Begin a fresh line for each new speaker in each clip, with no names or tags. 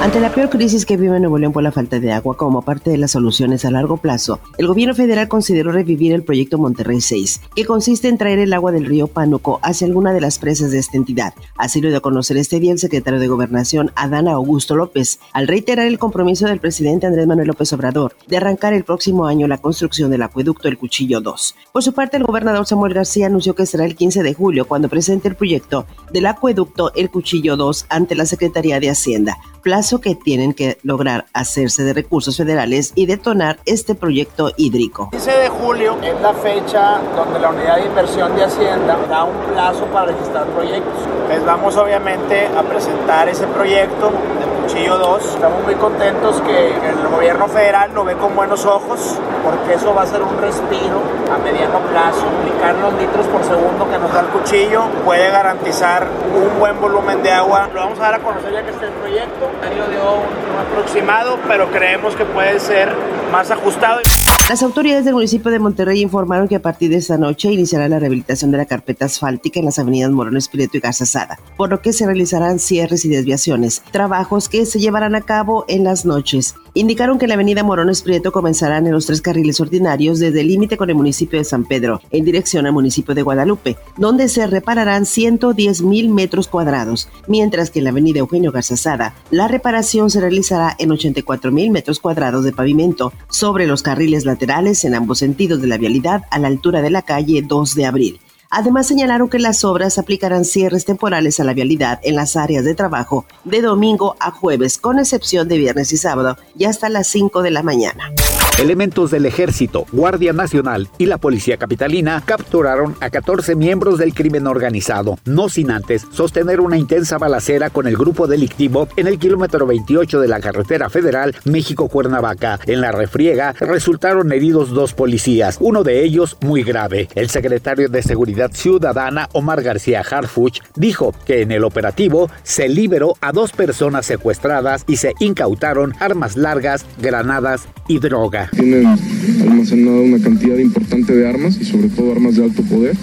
Ante la peor crisis que vive Nuevo León por la falta de agua como parte de las soluciones a largo plazo, el gobierno federal consideró revivir el proyecto Monterrey 6, que consiste en traer el agua del río Pánuco hacia alguna de las presas de esta entidad. Así lo dio a conocer este día el secretario de Gobernación, Adán Augusto López, al reiterar el compromiso del presidente Andrés Manuel López Obrador de arrancar el próximo año la construcción del acueducto El Cuchillo 2. Por su parte, el gobernador Samuel García anunció que será el 15 de julio cuando presente el proyecto del acueducto El Cuchillo 2 ante la Secretaría de Hacienda plazo que tienen que lograr hacerse de recursos federales y detonar este proyecto hídrico.
15 de julio es la fecha donde la unidad de inversión de Hacienda da un plazo para registrar proyectos. Les vamos obviamente a presentar ese proyecto de Cuchillo 2. Estamos muy contentos que el gobierno federal lo ve con buenos ojos porque eso va a ser un respiro a mediano plazo. Aplicar los litros por segundo que nos da el cuchillo puede garantizar un buen volumen de agua. Lo vamos a dar a conocer ya que esté el proyecto dio un aproximado, pero creemos que puede ser más ajustado.
Las autoridades del municipio de Monterrey informaron que a partir de esta noche iniciará la rehabilitación de la carpeta asfáltica en las avenidas Morón Espíritu y Garzazada, por lo que se realizarán cierres y desviaciones, trabajos que se llevarán a cabo en las noches. Indicaron que la avenida Morón Prieto comenzarán en los tres carriles ordinarios desde el límite con el municipio de San Pedro, en dirección al municipio de Guadalupe, donde se repararán 110 mil metros cuadrados, mientras que en la avenida Eugenio Garzazada, la reparación se realizará en 84 mil metros cuadrados de pavimento sobre los carriles laterales en ambos sentidos de la vialidad a la altura de la calle 2 de abril. Además señalaron que las obras aplicarán cierres temporales a la vialidad en las áreas de trabajo de domingo a jueves, con excepción de viernes y sábado, y hasta las 5 de la mañana.
Elementos del Ejército, Guardia Nacional y la Policía Capitalina capturaron a 14 miembros del crimen organizado, no sin antes sostener una intensa balacera con el grupo delictivo en el kilómetro 28 de la carretera federal México-Cuernavaca. En la refriega resultaron heridos dos policías, uno de ellos muy grave. El secretario de Seguridad Ciudadana, Omar García Harfuch, dijo que en el operativo se liberó a dos personas secuestradas y se incautaron armas largas, granadas y droga.
Tienen almacenada una cantidad importante de armas y sobre todo armas de alto poder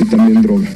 y también droga.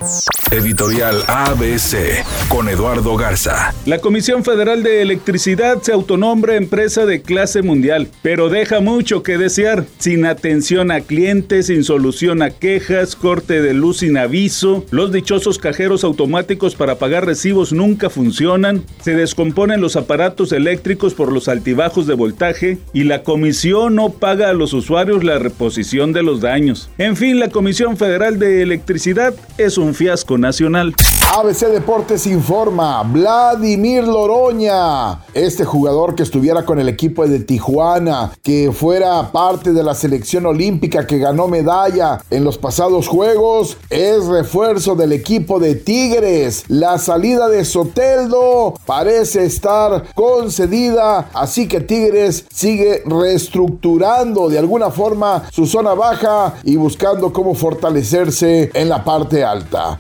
Editorial ABC con Eduardo Garza.
La Comisión Federal de Electricidad se autonombra empresa de clase mundial, pero deja mucho que desear. Sin atención a clientes, sin solución a quejas, corte de luz sin aviso, los dichosos cajeros automáticos para pagar recibos nunca funcionan, se descomponen los aparatos eléctricos por los altibajos de voltaje y la comisión no paga a los usuarios la reposición de los daños. En fin, la Comisión Federal de Electricidad es un fiasco nacional.
ABC Deportes informa, Vladimir Loroña, este jugador que estuviera con el equipo de Tijuana, que fuera parte de la selección olímpica que ganó medalla en los pasados Juegos, es refuerzo del equipo de Tigres. La salida de Soteldo parece estar concedida, así que Tigres sigue reestructurando de alguna forma su zona baja y buscando cómo fortalecerse en la parte alta.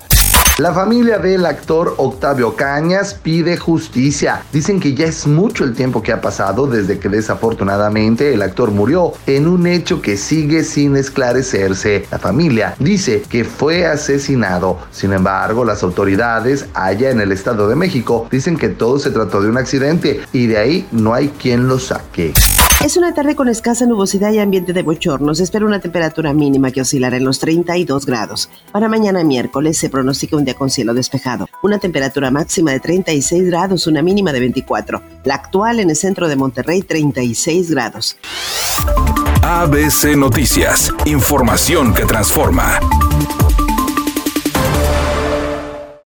La familia del actor Octavio Cañas pide justicia. Dicen que ya es mucho el tiempo que ha pasado desde que desafortunadamente el actor murió en un hecho que sigue sin esclarecerse. La familia dice que fue asesinado. Sin embargo, las autoridades allá en el Estado de México dicen que todo se trató de un accidente y de ahí no hay quien lo saque.
Es una tarde con escasa nubosidad y ambiente de bochorno. Se espera una temperatura mínima que oscilará en los 32 grados. Para mañana miércoles se pronostica un día con cielo despejado. Una temperatura máxima de 36 grados, una mínima de 24. La actual en el centro de Monterrey, 36 grados.
ABC Noticias. Información que transforma.